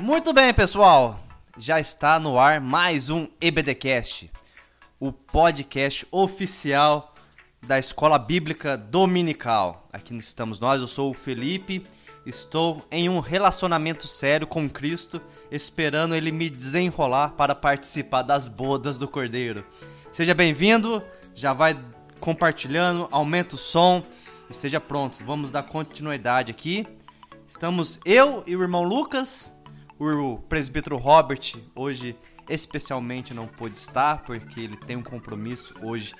Muito bem, pessoal. Já está no ar mais um EBDcast, o podcast oficial da Escola Bíblica Dominical. Aqui estamos nós, eu sou o Felipe, estou em um relacionamento sério com Cristo, esperando ele me desenrolar para participar das bodas do Cordeiro. Seja bem-vindo, já vai compartilhando, aumenta o som e seja pronto. Vamos dar continuidade aqui. Estamos eu e o irmão Lucas, o presbítero Robert hoje especialmente não pôde estar porque ele tem um compromisso hoje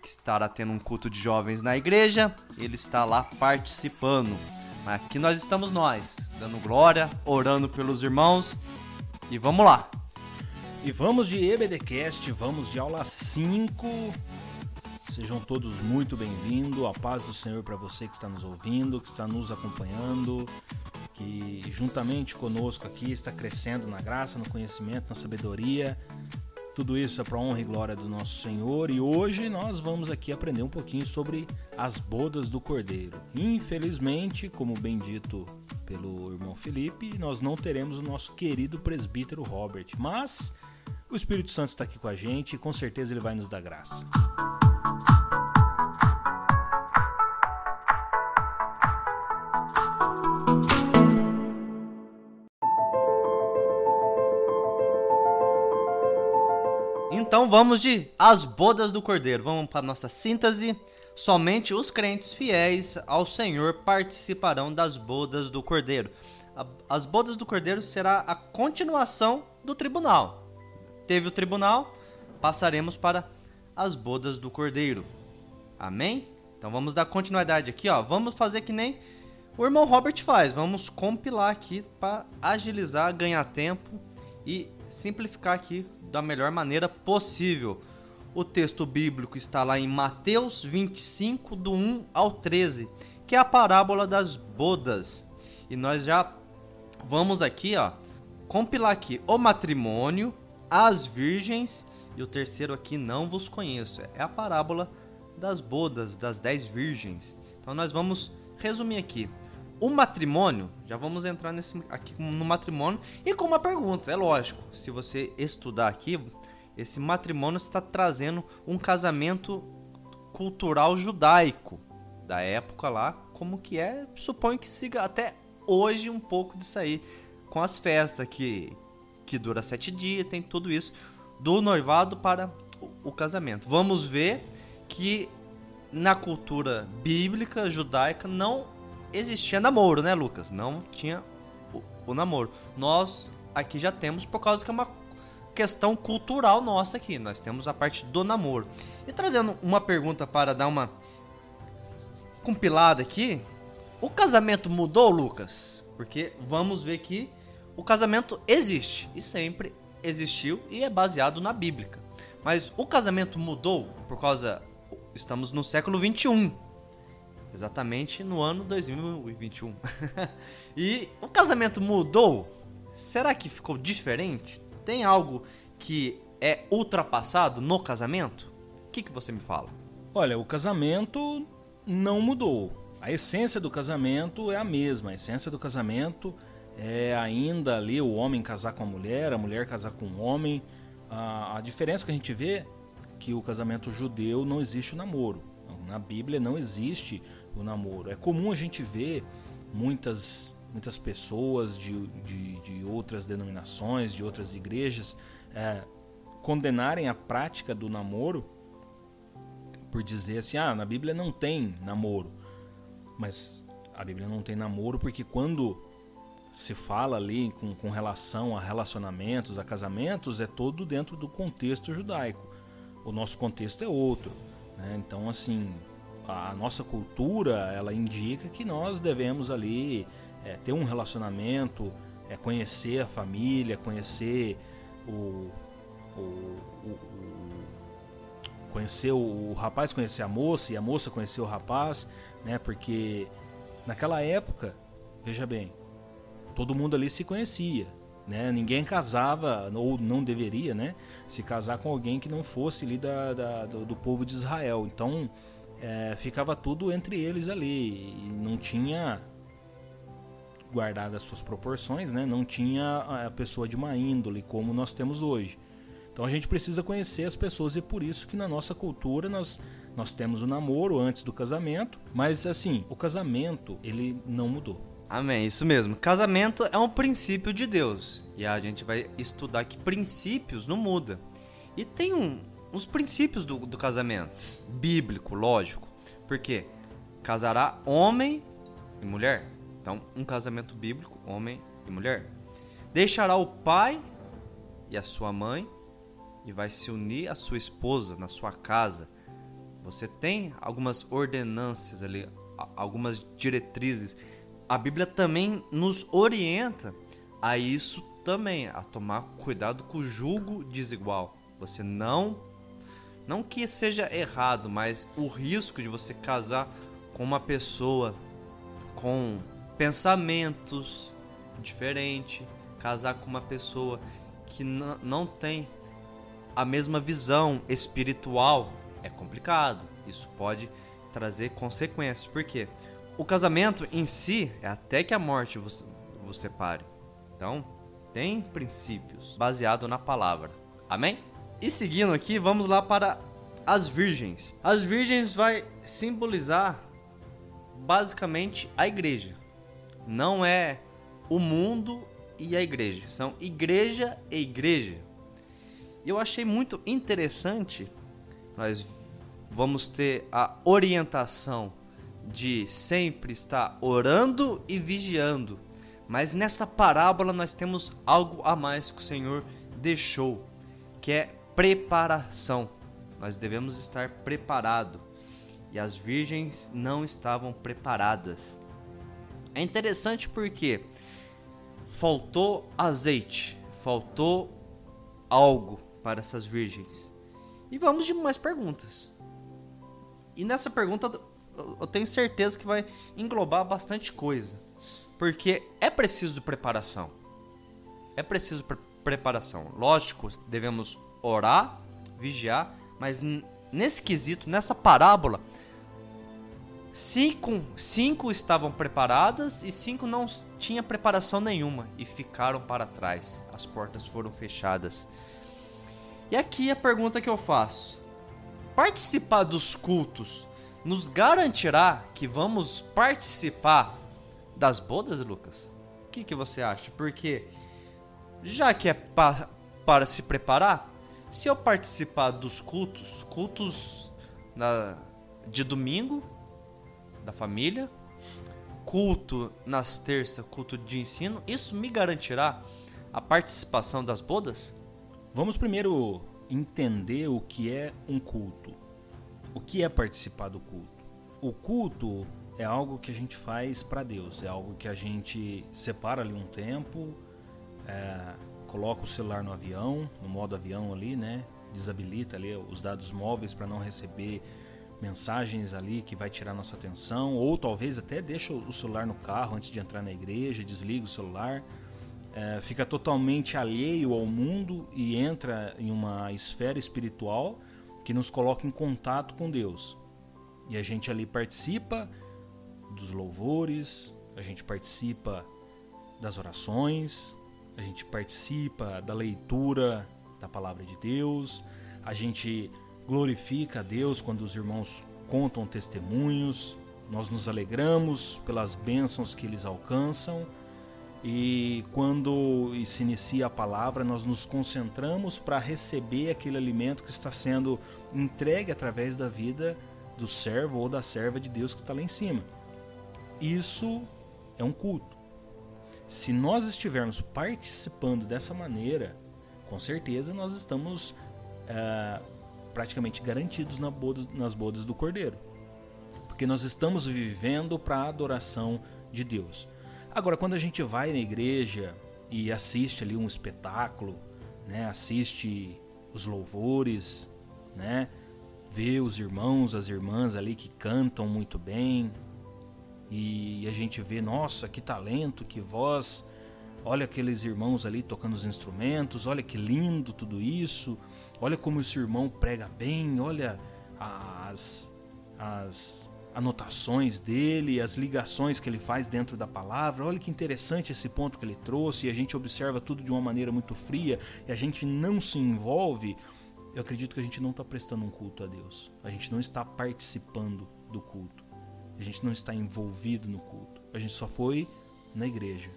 que estará tendo um culto de jovens na igreja. Ele está lá participando. Mas aqui nós estamos nós, dando glória, orando pelos irmãos e vamos lá. E vamos de EBDcast, vamos de aula 5 Sejam todos muito bem-vindos. A paz do Senhor para você que está nos ouvindo, que está nos acompanhando, que juntamente conosco aqui está crescendo na graça, no conhecimento, na sabedoria. Tudo isso é para honra e glória do nosso Senhor e hoje nós vamos aqui aprender um pouquinho sobre as bodas do Cordeiro. Infelizmente, como bem dito pelo irmão Felipe, nós não teremos o nosso querido presbítero Robert, mas o Espírito Santo está aqui com a gente e com certeza ele vai nos dar graça. Então vamos de As Bodas do Cordeiro. Vamos para nossa síntese. Somente os crentes fiéis ao Senhor participarão das bodas do Cordeiro. As bodas do Cordeiro será a continuação do tribunal. Teve o tribunal, passaremos para as bodas do Cordeiro. Amém? Então vamos dar continuidade aqui, ó. Vamos fazer que nem o irmão Robert faz. Vamos compilar aqui para agilizar, ganhar tempo e simplificar aqui da melhor maneira possível. O texto bíblico está lá em Mateus 25, do 1 ao 13, que é a parábola das bodas. E nós já vamos aqui, ó, compilar aqui o matrimônio, as virgens e o terceiro aqui não vos conheço. É a parábola das bodas, das dez virgens. Então nós vamos resumir aqui. O matrimônio, já vamos entrar nesse aqui no matrimônio e com uma pergunta, é lógico. Se você estudar aqui, esse matrimônio está trazendo um casamento cultural judaico da época lá, como que é, suponho que siga até hoje um pouco disso aí, com as festas que que dura sete dias, tem tudo isso do noivado para o casamento. Vamos ver que na cultura bíblica judaica não existia namoro, né, Lucas? Não tinha o, o, namoro. Nós aqui já temos por causa que é uma questão cultural nossa aqui. Nós temos a parte do namoro. E trazendo uma pergunta para dar uma compilada aqui, o casamento mudou, Lucas? Porque vamos ver que o casamento existe e sempre existiu e é baseado na Bíblia. Mas o casamento mudou por causa estamos no século 21 Exatamente no ano 2021. e o casamento mudou? Será que ficou diferente? Tem algo que é ultrapassado no casamento? O que, que você me fala? Olha, o casamento não mudou. A essência do casamento é a mesma. A essência do casamento é ainda ali o homem casar com a mulher, a mulher casar com o homem. A, a diferença que a gente vê é que o casamento judeu não existe o namoro. Na Bíblia não existe o namoro. É comum a gente ver muitas, muitas pessoas de, de, de outras denominações, de outras igrejas, é, condenarem a prática do namoro por dizer assim: ah, na Bíblia não tem namoro. Mas a Bíblia não tem namoro porque quando se fala ali com, com relação a relacionamentos, a casamentos, é todo dentro do contexto judaico. O nosso contexto é outro. Né? Então, assim, a nossa cultura ela indica que nós devemos ali é, ter um relacionamento, é, conhecer a família, conhecer o, o, o, o conhecer o, rapaz, conhecer a moça e a moça conhecer o rapaz, né? Porque naquela época, veja bem, todo mundo ali se conhecia, né? Ninguém casava ou não deveria, né? Se casar com alguém que não fosse ali da, da do, do povo de Israel. Então é, ficava tudo entre eles ali e não tinha guardada as suas proporções, né? Não tinha a pessoa de má índole como nós temos hoje. Então a gente precisa conhecer as pessoas e por isso que na nossa cultura nós nós temos o namoro antes do casamento, mas assim, o casamento ele não mudou. Amém, isso mesmo. Casamento é um princípio de Deus. E a gente vai estudar que princípios não muda. E tem um, uns princípios do, do casamento. Bíblico, lógico. Porque casará homem e mulher. Então, um casamento bíblico, homem e mulher. Deixará o pai e a sua mãe e vai se unir à sua esposa na sua casa. Você tem algumas ordenâncias ali, algumas diretrizes. A Bíblia também nos orienta a isso também, a tomar cuidado com o julgo desigual. Você não não que seja errado, mas o risco de você casar com uma pessoa com pensamentos diferentes, casar com uma pessoa que não tem a mesma visão espiritual é complicado. Isso pode trazer consequências. Por quê? O casamento em si é até que a morte você, você pare. Então, tem princípios baseado na palavra. Amém? E seguindo aqui, vamos lá para as virgens. As virgens vai simbolizar basicamente a igreja. Não é o mundo e a igreja, são igreja e igreja. Eu achei muito interessante nós vamos ter a orientação de sempre estar orando e vigiando. Mas nessa parábola nós temos algo a mais que o Senhor deixou, que é preparação. Nós devemos estar preparados. E as virgens não estavam preparadas. É interessante porque faltou azeite, faltou algo para essas virgens. E vamos de mais perguntas. E nessa pergunta eu tenho certeza que vai englobar bastante coisa. Porque é preciso preparação. É preciso pre preparação. Lógico, devemos orar, vigiar, mas nesse quesito, nessa parábola, cinco, cinco estavam preparadas e cinco não tinha preparação nenhuma e ficaram para trás. As portas foram fechadas. E aqui a pergunta que eu faço: participar dos cultos nos garantirá que vamos participar das bodas, Lucas? O que, que você acha? Porque já que é pa para se preparar, se eu participar dos cultos, cultos na, de domingo da família, culto nas terças, culto de ensino, isso me garantirá a participação das bodas? Vamos primeiro entender o que é um culto. O que é participar do culto? O culto é algo que a gente faz para Deus, é algo que a gente separa ali um tempo, é, coloca o celular no avião, no modo avião ali, né? Desabilita ali os dados móveis para não receber mensagens ali que vai tirar nossa atenção, ou talvez até deixa o celular no carro antes de entrar na igreja, desliga o celular é, fica totalmente alheio ao mundo e entra em uma esfera espiritual que nos coloca em contato com Deus. E a gente ali participa dos louvores, a gente participa das orações, a gente participa da leitura da palavra de Deus, a gente glorifica a Deus quando os irmãos contam testemunhos, nós nos alegramos pelas bênçãos que eles alcançam e quando se inicia a palavra, nós nos concentramos para receber aquele alimento que está sendo entregue através da vida do servo ou da serva de Deus que está lá em cima. Isso é um culto. Se nós estivermos participando dessa maneira, com certeza nós estamos é, praticamente garantidos na boda, nas bodas do Cordeiro. Porque nós estamos vivendo para a adoração de Deus. Agora, quando a gente vai na igreja e assiste ali um espetáculo, né, assiste os louvores, né, vê os irmãos, as irmãs ali que cantam muito bem, e a gente vê, nossa, que talento, que voz, olha aqueles irmãos ali tocando os instrumentos, olha que lindo tudo isso, olha como esse irmão prega bem, olha as, as anotações dele, as ligações que ele faz dentro da palavra. Olha que interessante esse ponto que ele trouxe, e a gente observa tudo de uma maneira muito fria e a gente não se envolve. Eu acredito que a gente não está prestando um culto a Deus. A gente não está participando do culto. A gente não está envolvido no culto. A gente só foi na igreja.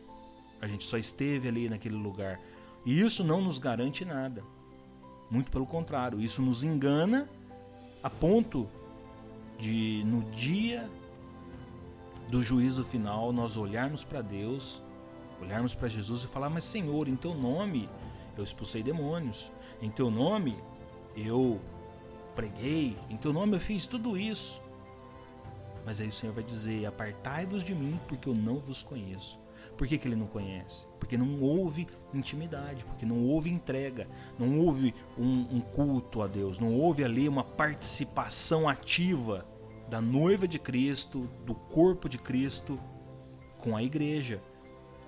A gente só esteve ali naquele lugar. E isso não nos garante nada. Muito pelo contrário, isso nos engana a ponto de no dia do juízo final nós olharmos para Deus, olharmos para Jesus e falar: Mas Senhor, em teu nome eu expulsei demônios, em teu nome eu preguei, em teu nome eu fiz tudo isso. Mas aí o Senhor vai dizer: Apartai-vos de mim, porque eu não vos conheço. Por que, que ele não conhece? Porque não houve intimidade, porque não houve entrega, não houve um, um culto a Deus, não houve ali uma participação ativa da noiva de Cristo, do corpo de Cristo com a igreja,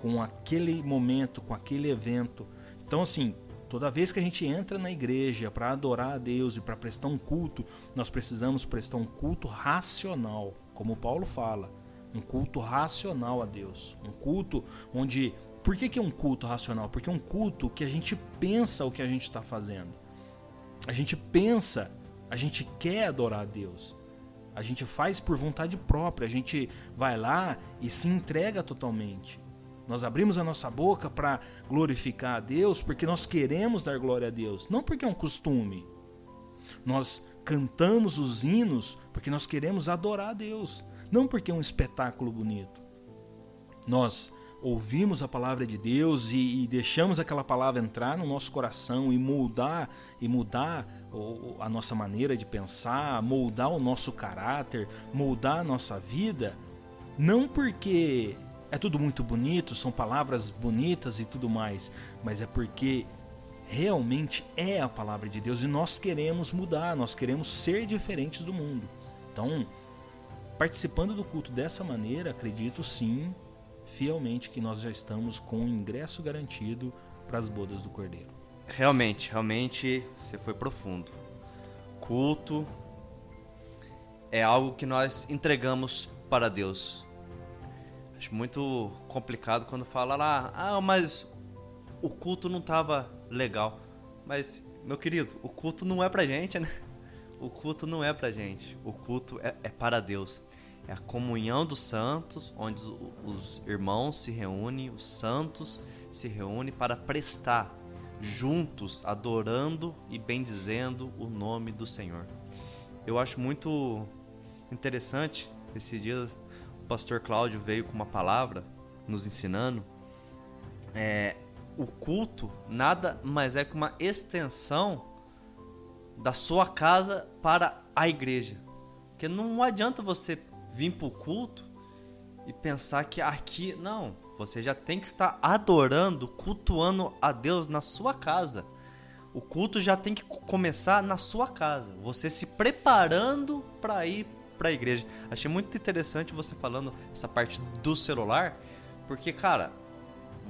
com aquele momento, com aquele evento. Então, assim, toda vez que a gente entra na igreja para adorar a Deus e para prestar um culto, nós precisamos prestar um culto racional, como Paulo fala um culto racional a Deus, um culto onde por que, que é um culto racional? Porque é um culto que a gente pensa o que a gente está fazendo. A gente pensa, a gente quer adorar a Deus. A gente faz por vontade própria, a gente vai lá e se entrega totalmente. Nós abrimos a nossa boca para glorificar a Deus porque nós queremos dar glória a Deus, não porque é um costume. Nós cantamos os hinos porque nós queremos adorar a Deus. Não porque é um espetáculo bonito. Nós ouvimos a palavra de Deus e, e, deixamos aquela palavra entrar no nosso coração e moldar e mudar a nossa maneira de pensar, moldar o nosso caráter, moldar a nossa vida, não porque é tudo muito bonito, são palavras bonitas e tudo mais, mas é porque realmente é a palavra de Deus e nós queremos mudar, nós queremos ser diferentes do mundo. Então, participando do culto dessa maneira, acredito sim, fielmente, que nós já estamos com o ingresso garantido para as bodas do Cordeiro. Realmente, realmente você foi profundo. Culto é algo que nós entregamos para Deus. Acho muito complicado quando fala lá, ah, mas o culto não estava legal. Mas, meu querido, o culto não é pra gente, né? O culto não é pra gente. O culto é, é para Deus. É a comunhão dos santos, onde os irmãos se reúnem, os santos se reúnem para prestar juntos, adorando e bendizendo o nome do Senhor. Eu acho muito interessante, esses dias o pastor Cláudio veio com uma palavra nos ensinando. É, o culto nada mais é que uma extensão da sua casa para a igreja. Porque não adianta você vir para o culto e pensar que aqui. Não, você já tem que estar adorando, cultuando a Deus na sua casa. O culto já tem que começar na sua casa. Você se preparando para ir para a igreja. Achei muito interessante você falando essa parte do celular, porque, cara,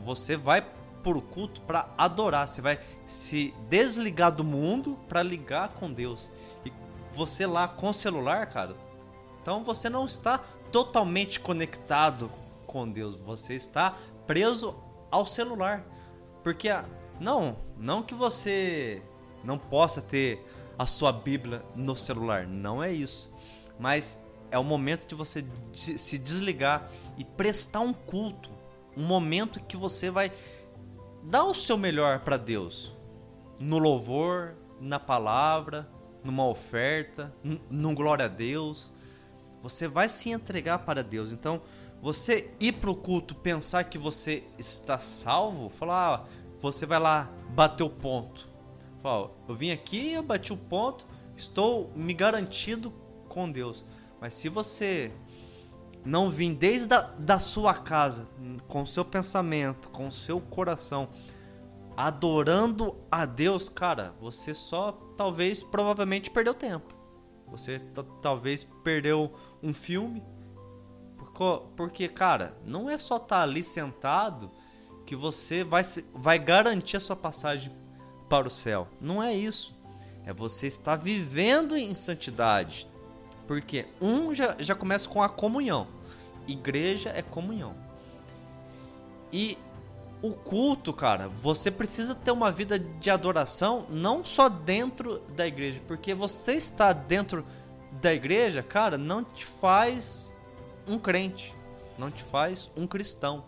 você vai por culto para adorar, você vai se desligar do mundo para ligar com Deus. E você lá com o celular, cara, então você não está totalmente conectado com Deus, você está preso ao celular. Porque não, não que você não possa ter a sua Bíblia no celular, não é isso. Mas é o momento de você se desligar e prestar um culto, um momento que você vai dar o seu melhor para Deus, no louvor, na palavra, numa oferta, num glória a Deus. Você vai se entregar para Deus. Então, você ir para o culto, pensar que você está salvo, falar, ah, você vai lá bater o ponto. Fala, eu vim aqui, eu bati o ponto, estou me garantido com Deus. Mas se você não vir desde a, da sua casa, com o seu pensamento, com o seu coração, adorando a Deus, cara, você só talvez provavelmente perdeu tempo. Você talvez perdeu um filme. Porque, cara, não é só estar tá ali sentado que você vai, vai garantir a sua passagem para o céu. Não é isso. É você estar vivendo em santidade. Porque um já, já começa com a comunhão. Igreja é comunhão. E o culto, cara, você precisa ter uma vida de adoração não só dentro da igreja, porque você está dentro da igreja, cara, não te faz um crente, não te faz um cristão.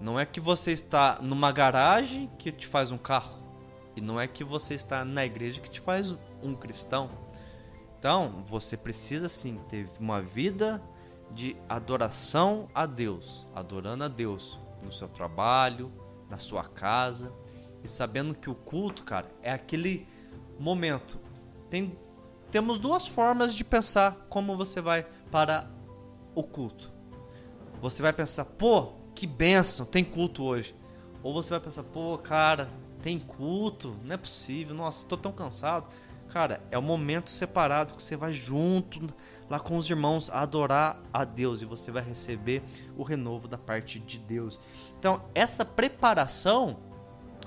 Não é que você está numa garagem que te faz um carro, e não é que você está na igreja que te faz um cristão. Então, você precisa sim ter uma vida de adoração a Deus, adorando a Deus no seu trabalho, na sua casa e sabendo que o culto, cara, é aquele momento. Tem temos duas formas de pensar como você vai para o culto. Você vai pensar, pô, que benção, tem culto hoje. Ou você vai pensar, pô, cara, tem culto, não é possível, nossa, tô tão cansado. Cara, é o momento separado que você vai junto lá com os irmãos adorar a Deus e você vai receber o renovo da parte de Deus. Então, essa preparação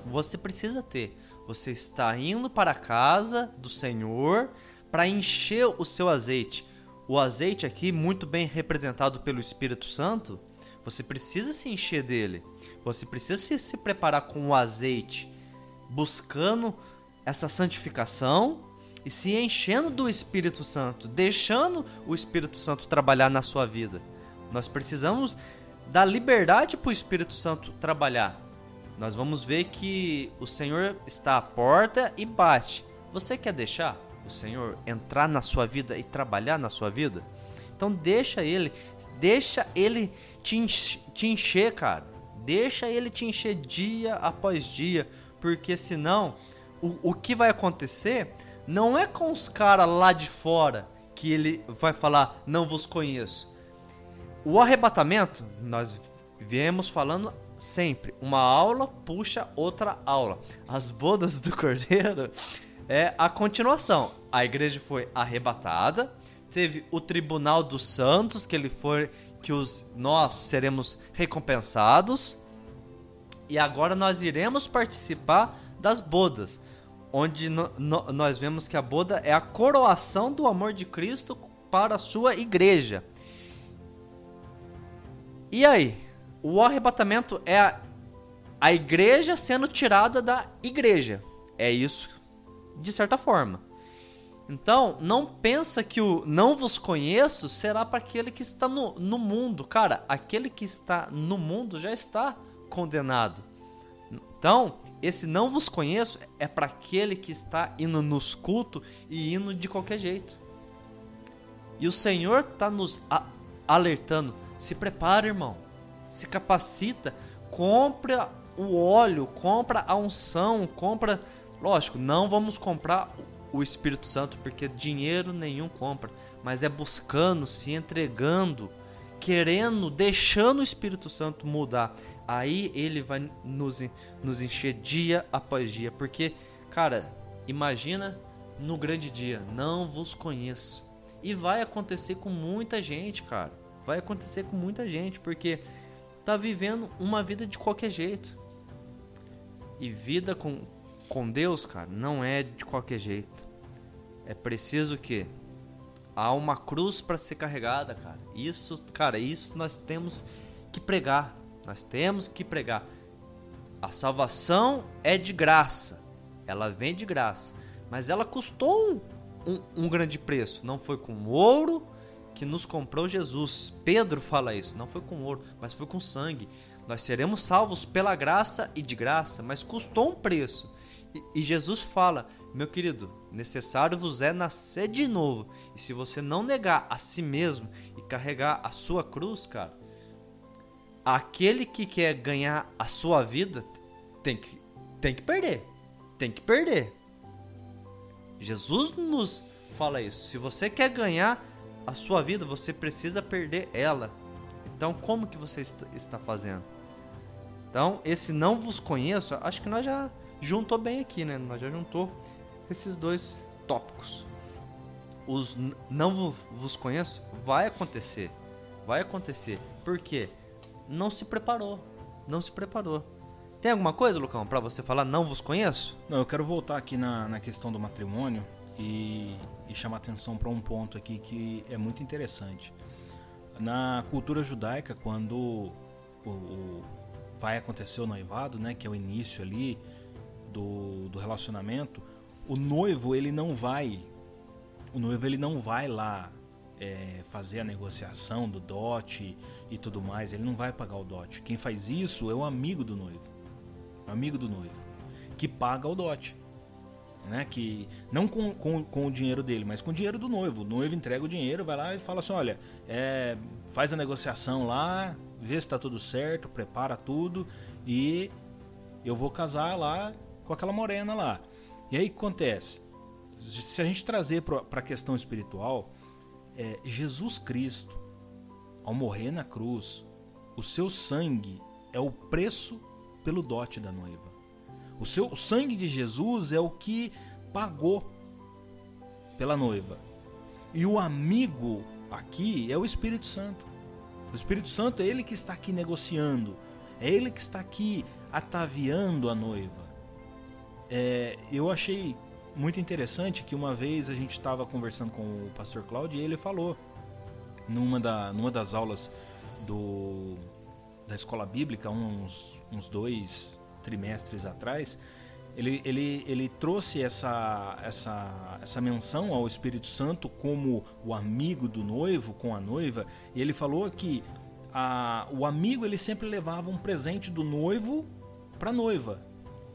você precisa ter. Você está indo para a casa do Senhor para encher o seu azeite. O azeite aqui, muito bem representado pelo Espírito Santo, você precisa se encher dele. Você precisa se, se preparar com o azeite, buscando essa santificação e se enchendo do Espírito Santo, deixando o Espírito Santo trabalhar na sua vida. Nós precisamos dar liberdade para o Espírito Santo trabalhar. Nós vamos ver que o Senhor está à porta e bate. Você quer deixar o Senhor entrar na sua vida e trabalhar na sua vida? Então deixa ele, deixa ele te encher, te encher, cara. Deixa ele te encher dia após dia, porque senão o, o que vai acontecer não é com os caras lá de fora que ele vai falar, não vos conheço. O arrebatamento, nós viemos falando sempre, uma aula puxa outra aula. As bodas do cordeiro é a continuação. A igreja foi arrebatada, teve o tribunal dos santos, que ele foi que os nós seremos recompensados. E agora nós iremos participar das bodas onde no, no, nós vemos que a boda é a coroação do amor de Cristo para a sua igreja. E aí? O arrebatamento é a, a igreja sendo tirada da igreja. É isso, de certa forma. Então, não pensa que o não vos conheço será para aquele que está no, no mundo. Cara, aquele que está no mundo já está condenado. Então, esse não vos conheço é para aquele que está indo nos cultos e indo de qualquer jeito. E o Senhor está nos alertando: se prepara, irmão, se capacita, compra o óleo, compra a unção, compra. Lógico, não vamos comprar o Espírito Santo porque dinheiro nenhum compra, mas é buscando, se entregando, querendo, deixando o Espírito Santo mudar aí ele vai nos, nos encher dia após dia. Porque, cara, imagina no grande dia, não vos conheço. E vai acontecer com muita gente, cara. Vai acontecer com muita gente, porque tá vivendo uma vida de qualquer jeito. E vida com, com Deus, cara, não é de qualquer jeito. É preciso que há uma cruz para ser carregada, cara. Isso, cara, isso nós temos que pregar. Nós temos que pregar. A salvação é de graça. Ela vem de graça. Mas ela custou um, um, um grande preço. Não foi com ouro que nos comprou Jesus. Pedro fala isso. Não foi com ouro, mas foi com sangue. Nós seremos salvos pela graça e de graça, mas custou um preço. E, e Jesus fala: Meu querido, necessário vos é nascer de novo. E se você não negar a si mesmo e carregar a sua cruz, cara, aquele que quer ganhar a sua vida tem que, tem que perder. Tem que perder. Jesus nos fala isso. Se você quer ganhar a sua vida, você precisa perder ela. Então, como que você está fazendo? Então, esse não vos conheço, acho que nós já juntou bem aqui, né? Nós já juntou esses dois tópicos. Os não vos conheço vai acontecer. Vai acontecer. Por quê? Não se preparou. Não se preparou. Tem alguma coisa, Lucão, para você falar não vos conheço? Não, eu quero voltar aqui na, na questão do matrimônio, e, e chamar atenção para um ponto aqui que é muito interessante. Na cultura judaica, quando o, o, vai acontecer o noivado, né, que é o início ali do, do relacionamento, o noivo ele não vai, o noivo ele não vai lá é, fazer a negociação do dote e tudo mais, ele não vai pagar o dote. Quem faz isso é o amigo do noivo, o amigo do noivo, que paga o dote né? Que não com, com, com, o dinheiro dele, mas com o dinheiro do noivo. O noivo entrega o dinheiro, vai lá e fala assim, olha, é, faz a negociação lá, vê se está tudo certo, prepara tudo e eu vou casar lá com aquela morena lá. E aí o que acontece? Se a gente trazer para a questão espiritual, é, Jesus Cristo, ao morrer na cruz, o seu sangue é o preço pelo dote da noiva. O, seu, o sangue de Jesus é o que pagou pela noiva. E o amigo aqui é o Espírito Santo. O Espírito Santo é ele que está aqui negociando, é ele que está aqui ataviando a noiva. É, eu achei muito interessante que uma vez a gente estava conversando com o pastor Cláudio e ele falou numa, da, numa das aulas do, da escola bíblica, uns, uns dois, trimestres atrás, ele, ele, ele trouxe essa, essa, essa menção ao Espírito Santo como o amigo do noivo com a noiva, e ele falou que a, o amigo ele sempre levava um presente do noivo para a noiva,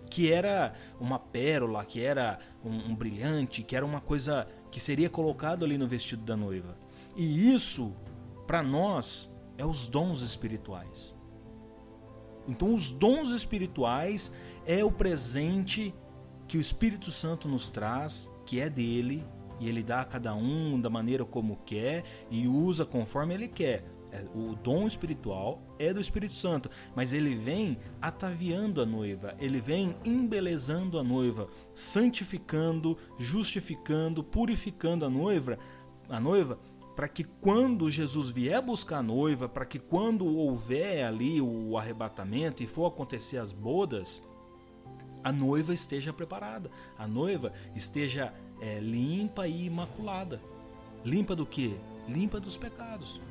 que era uma pérola, que era um, um brilhante, que era uma coisa que seria colocado ali no vestido da noiva. E isso, para nós, é os dons espirituais. Então, os dons espirituais é o presente que o Espírito Santo nos traz, que é dele, e ele dá a cada um da maneira como quer e usa conforme ele quer. É, o dom espiritual é do Espírito Santo, mas ele vem ataviando a noiva, ele vem embelezando a noiva, santificando, justificando, purificando a noiva, a noiva para que quando Jesus vier buscar a noiva, para que quando houver ali o arrebatamento e for acontecer as bodas, a noiva esteja preparada, a noiva esteja é, limpa e imaculada. Limpa do que? Limpa dos pecados.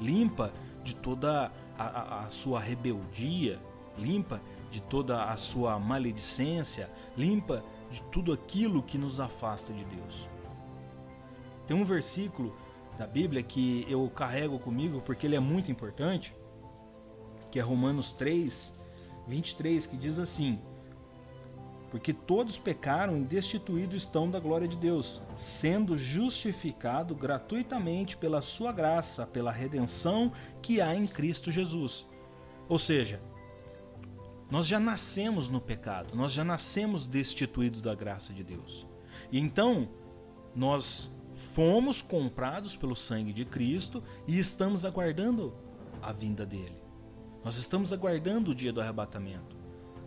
Limpa de toda a, a, sua rebeldia, limpa de toda a sua maledicência, limpa de tudo aquilo que nos afasta de Deus. Tem um versículo da Bíblia que eu carrego comigo porque ele é muito importante, que é Romanos 3, 23, que diz assim: Porque todos pecaram e destituídos estão da glória de Deus, sendo justificado gratuitamente pela sua graça, pela redenção que há em Cristo Jesus. Ou seja, nós já nascemos no pecado, nós já nascemos destituídos da graça de Deus. E então, nós fomos comprados pelo sangue de Cristo e estamos aguardando a vinda dele. Nós estamos aguardando o dia do arrebatamento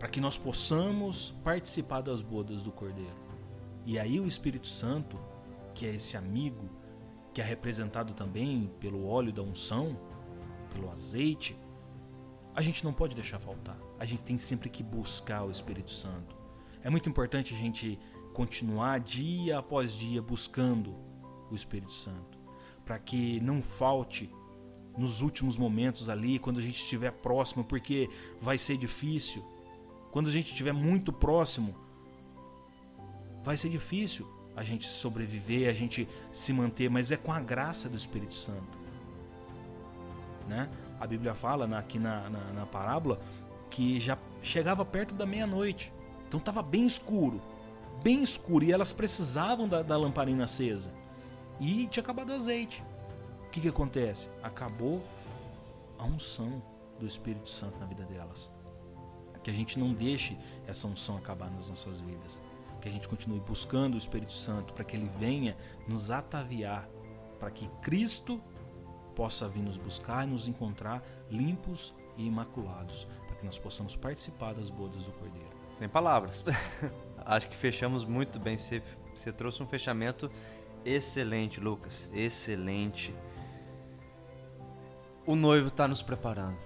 para que nós possamos participar das bodas do Cordeiro. E aí o Espírito Santo, que é esse amigo, que é representado também pelo óleo da unção, pelo azeite, a gente não pode deixar faltar. A gente tem sempre que buscar o Espírito Santo. É muito importante a gente continuar dia após dia buscando o Espírito Santo, para que não falte nos últimos momentos ali, quando a gente estiver próximo, porque vai ser difícil. Quando a gente estiver muito próximo, vai ser difícil a gente sobreviver, a gente se manter, mas é com a graça do Espírito Santo. Né? A Bíblia fala aqui na, na, na parábola que já chegava perto da meia-noite, então estava bem escuro, bem escuro, e elas precisavam da, da lamparina acesa. E tinha acabado o azeite. O que, que acontece? Acabou a unção do Espírito Santo na vida delas. Que a gente não deixe essa unção acabar nas nossas vidas. Que a gente continue buscando o Espírito Santo para que ele venha nos ataviar, para que Cristo possa vir nos buscar e nos encontrar limpos e imaculados, para que nós possamos participar das bodas do Cordeiro. Sem palavras. Acho que fechamos muito bem. Você, você trouxe um fechamento Excelente, Lucas. Excelente. O noivo está nos preparando.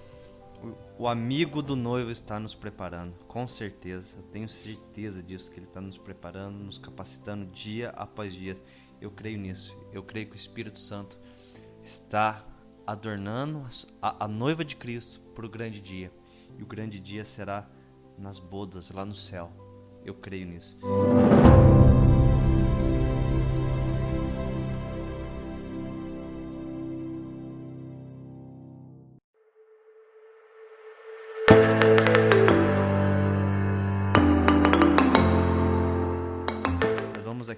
O amigo do noivo está nos preparando, com certeza. Eu tenho certeza disso, que ele está nos preparando, nos capacitando dia após dia. Eu creio nisso. Eu creio que o Espírito Santo está adornando a, a noiva de Cristo para o grande dia. E o grande dia será nas bodas, lá no céu. Eu creio nisso.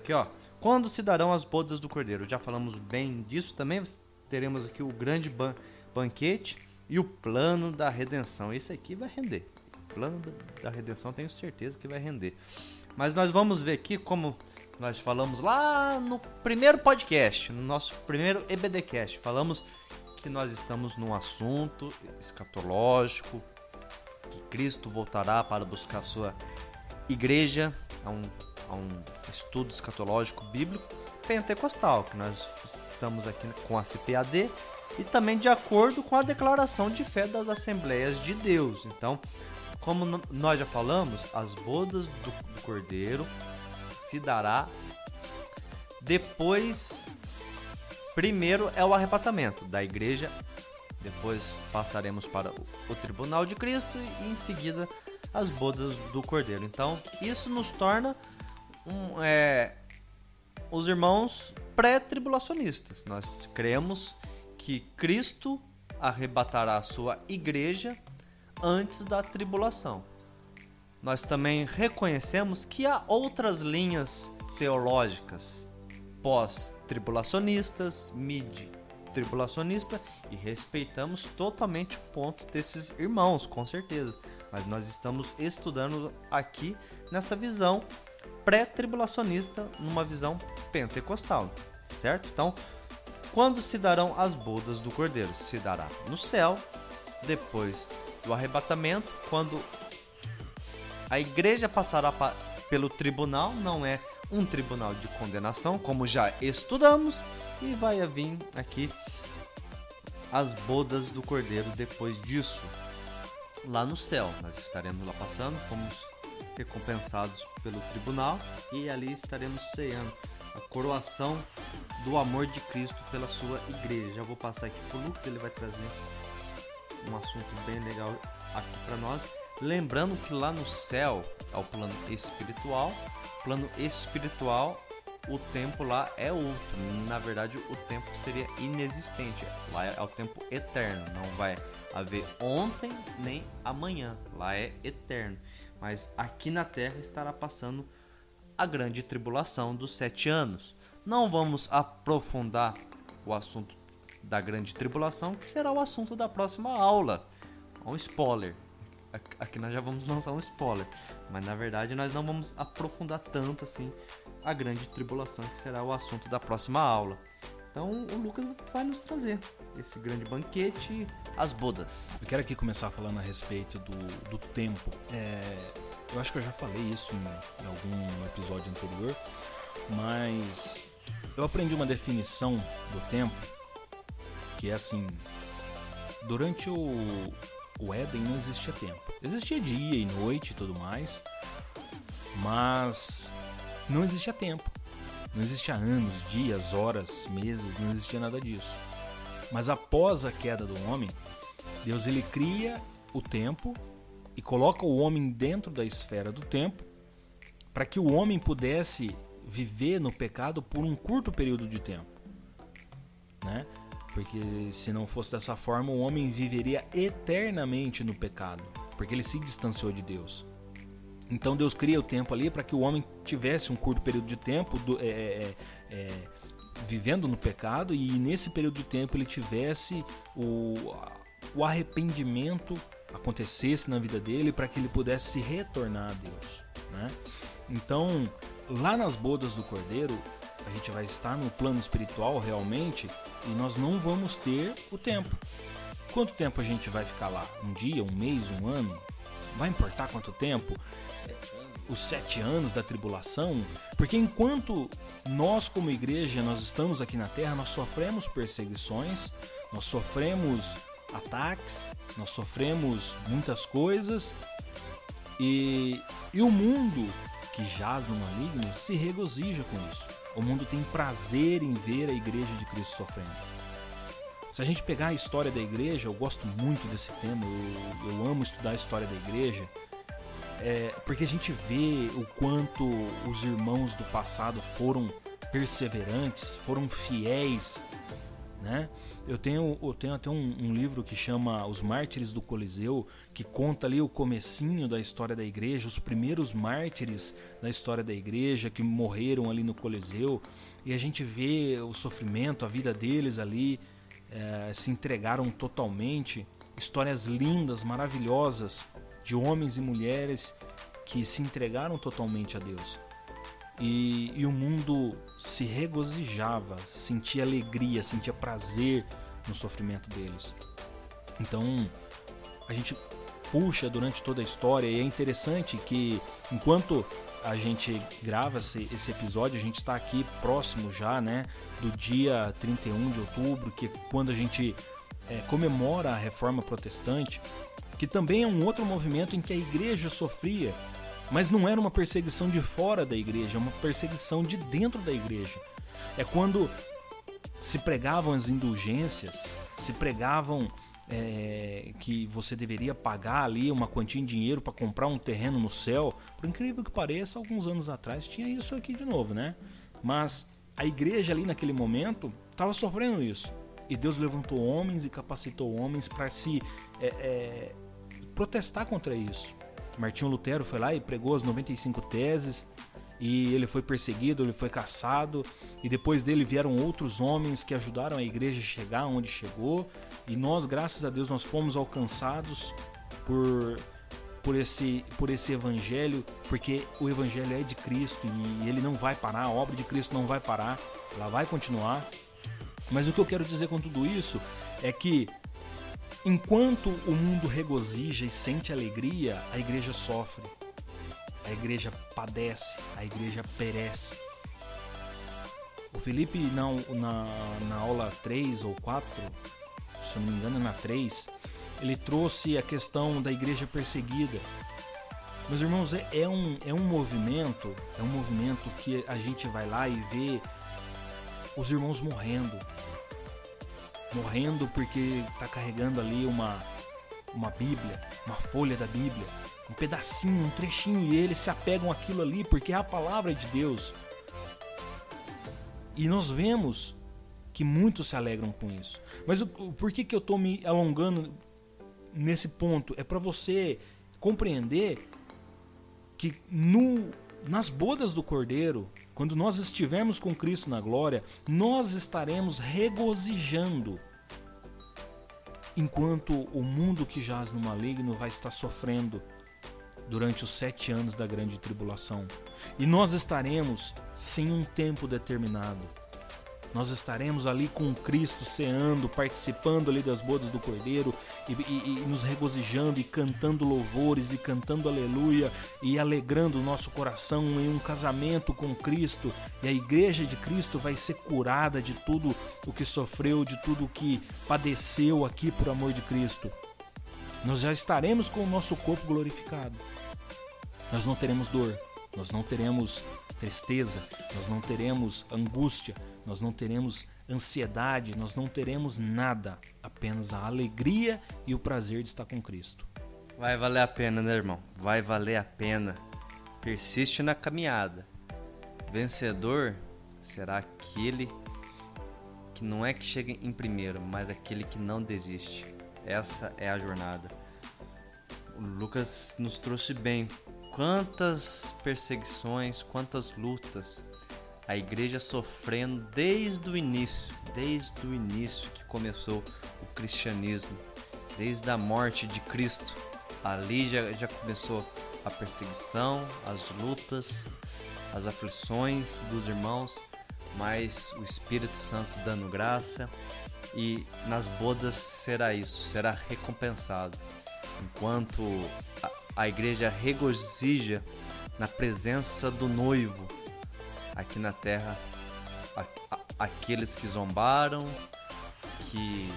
Aqui, ó. Quando se darão as bodas do cordeiro? Já falamos bem disso também. Teremos aqui o grande ban banquete e o plano da redenção. Esse aqui vai render. O plano da redenção tenho certeza que vai render. Mas nós vamos ver aqui como nós falamos lá no primeiro podcast, no nosso primeiro EBDcast. Falamos que nós estamos num assunto escatológico, que Cristo voltará para buscar sua igreja, a um, a um estudo escatológico bíblico pentecostal, que nós estamos aqui com a CPAD e também de acordo com a declaração de fé das Assembleias de Deus. Então, como nós já falamos, as bodas do, do Cordeiro se dará depois. Primeiro é o arrebatamento da igreja, depois passaremos para o tribunal de Cristo e em seguida as bodas do Cordeiro. Então, isso nos torna um, é, os irmãos pré-tribulacionistas. Nós cremos que Cristo arrebatará a sua igreja antes da tribulação. Nós também reconhecemos que há outras linhas teológicas pós-tribulacionistas, mid-tribulacionista e respeitamos totalmente o ponto desses irmãos, com certeza. Mas nós estamos estudando aqui nessa visão pré-tribulacionista, numa visão pentecostal, certo? Então, quando se darão as bodas do cordeiro? Se dará no céu, depois do arrebatamento, quando a igreja passará pelo tribunal, não é um tribunal de condenação, como já estudamos, e vai vir aqui as bodas do cordeiro depois disso. Lá no céu, nós estaremos lá passando, fomos recompensados pelo tribunal e ali estaremos ceando a coroação do amor de Cristo pela sua igreja. Já vou passar aqui para o Lucas, ele vai trazer um assunto bem legal aqui para nós. Lembrando que lá no céu é o plano espiritual. Plano espiritual, o tempo lá é outro. Na verdade, o tempo seria inexistente. Lá é o tempo eterno. Não vai haver ontem nem amanhã. Lá é eterno. Mas aqui na terra estará passando a grande tribulação dos sete anos. Não vamos aprofundar o assunto da grande tribulação, que será o assunto da próxima aula. Um spoiler. Aqui nós já vamos lançar um spoiler, mas na verdade nós não vamos aprofundar tanto assim a grande tribulação, que será o assunto da próxima aula. Então o Lucas vai nos trazer esse grande banquete, as bodas. Eu quero aqui começar falando a respeito do, do tempo. É, eu acho que eu já falei isso em, em algum episódio anterior, mas eu aprendi uma definição do tempo que é assim: durante o, o Éden não existia tempo. Existia dia e noite e tudo mais, mas não existia tempo. Não existia anos, dias, horas, meses, não existia nada disso. Mas após a queda do homem, Deus ele cria o tempo e coloca o homem dentro da esfera do tempo para que o homem pudesse viver no pecado por um curto período de tempo, né? Porque se não fosse dessa forma, o homem viveria eternamente no pecado, porque ele se distanciou de Deus. Então Deus cria o tempo ali para que o homem tivesse um curto período de tempo do, é, é, é, vivendo no pecado e nesse período de tempo ele tivesse o, o arrependimento acontecesse na vida dele para que ele pudesse se retornar a Deus. Né? Então, lá nas bodas do Cordeiro, a gente vai estar no plano espiritual realmente e nós não vamos ter o tempo. Quanto tempo a gente vai ficar lá? Um dia, um mês, um ano? Vai importar quanto tempo? Os sete anos da tribulação? Porque enquanto nós, como igreja, nós estamos aqui na terra, nós sofremos perseguições, nós sofremos ataques, nós sofremos muitas coisas e, e o mundo que jaz no maligno se regozija com isso. O mundo tem prazer em ver a igreja de Cristo sofrendo. Se a gente pegar a história da igreja, eu gosto muito desse tema, eu, eu amo estudar a história da igreja, é, porque a gente vê o quanto os irmãos do passado foram perseverantes, foram fiéis, né? Eu tenho, eu tenho até um, um, livro que chama Os Mártires do Coliseu, que conta ali o comecinho da história da igreja, os primeiros mártires da história da igreja que morreram ali no Coliseu, e a gente vê o sofrimento, a vida deles ali, é, se entregaram totalmente. Histórias lindas, maravilhosas de homens e mulheres que se entregaram totalmente a Deus. E, e, o mundo se regozijava, sentia alegria, sentia prazer no sofrimento deles. Então a gente puxa durante toda a história e é interessante que enquanto a gente grava esse, episódio, a gente está aqui próximo já, né, do dia 31 de outubro, que é quando a gente é, comemora a Reforma Protestante, que também é um outro movimento em que a igreja sofria mas não era uma perseguição de fora da igreja, é uma perseguição de dentro da igreja. É quando se pregavam as indulgências, se pregavam é, que você deveria pagar ali uma quantia em dinheiro para comprar um terreno no céu. Por incrível que pareça, alguns anos atrás tinha isso aqui de novo, né? Mas a igreja ali naquele momento estava sofrendo isso. E Deus levantou homens e capacitou homens para se é, é, protestar contra isso. Martinho Lutero foi lá e pregou as 95 teses e ele foi perseguido, ele foi caçado e depois dele vieram outros homens que ajudaram a igreja a chegar onde chegou e nós, graças a Deus, nós fomos alcançados por por esse por esse evangelho, porque o evangelho é de Cristo e ele não vai parar, a obra de Cristo não vai parar, ela vai continuar. Mas o que eu quero dizer com tudo isso é que Enquanto o mundo regozija e sente alegria, a igreja sofre, a igreja padece, a igreja perece. O Felipe, na, na, na aula 3 ou 4, se eu não me engano, na 3, ele trouxe a questão da igreja perseguida. Meus irmãos, é, é, um, é um movimento, é um movimento que a gente vai lá e vê os irmãos morrendo, morrendo porque está carregando ali uma, uma Bíblia, uma folha da Bíblia, um pedacinho, um trechinho, e eles se apegam àquilo ali porque é a palavra de Deus. E nós vemos que muitos se alegram com isso. Mas o, por que, que eu estou me alongando nesse ponto? É para você compreender que no, nas bodas do Cordeiro, quando nós estivermos com Cristo na glória, nós estaremos regozijando. Enquanto o mundo que jaz no maligno vai estar sofrendo durante os sete anos da grande tribulação. E nós estaremos sem um tempo determinado nós estaremos ali com Cristo ceando, participando ali das bodas do Cordeiro e, e, e nos regozijando e cantando louvores e cantando aleluia e alegrando o nosso coração em um casamento com Cristo. E a igreja de Cristo vai ser curada de tudo o que sofreu, de tudo o que padeceu aqui por amor de Cristo. Nós já estaremos com o nosso corpo glorificado. Nós não teremos dor, nós não teremos tristeza, nós não teremos angústia, nós não teremos ansiedade, nós não teremos nada, apenas a alegria e o prazer de estar com Cristo. Vai valer a pena, né, irmão? Vai valer a pena. Persiste na caminhada. Vencedor será aquele que não é que chega em primeiro, mas aquele que não desiste. Essa é a jornada. O Lucas nos trouxe bem quantas perseguições, quantas lutas a igreja sofrendo desde o início, desde o início que começou o cristianismo, desde a morte de Cristo. Ali já, já começou a perseguição, as lutas, as aflições dos irmãos, mas o Espírito Santo dando graça e nas bodas será isso, será recompensado. Enquanto a igreja regozija na presença do noivo aqui na terra, aqueles que zombaram, que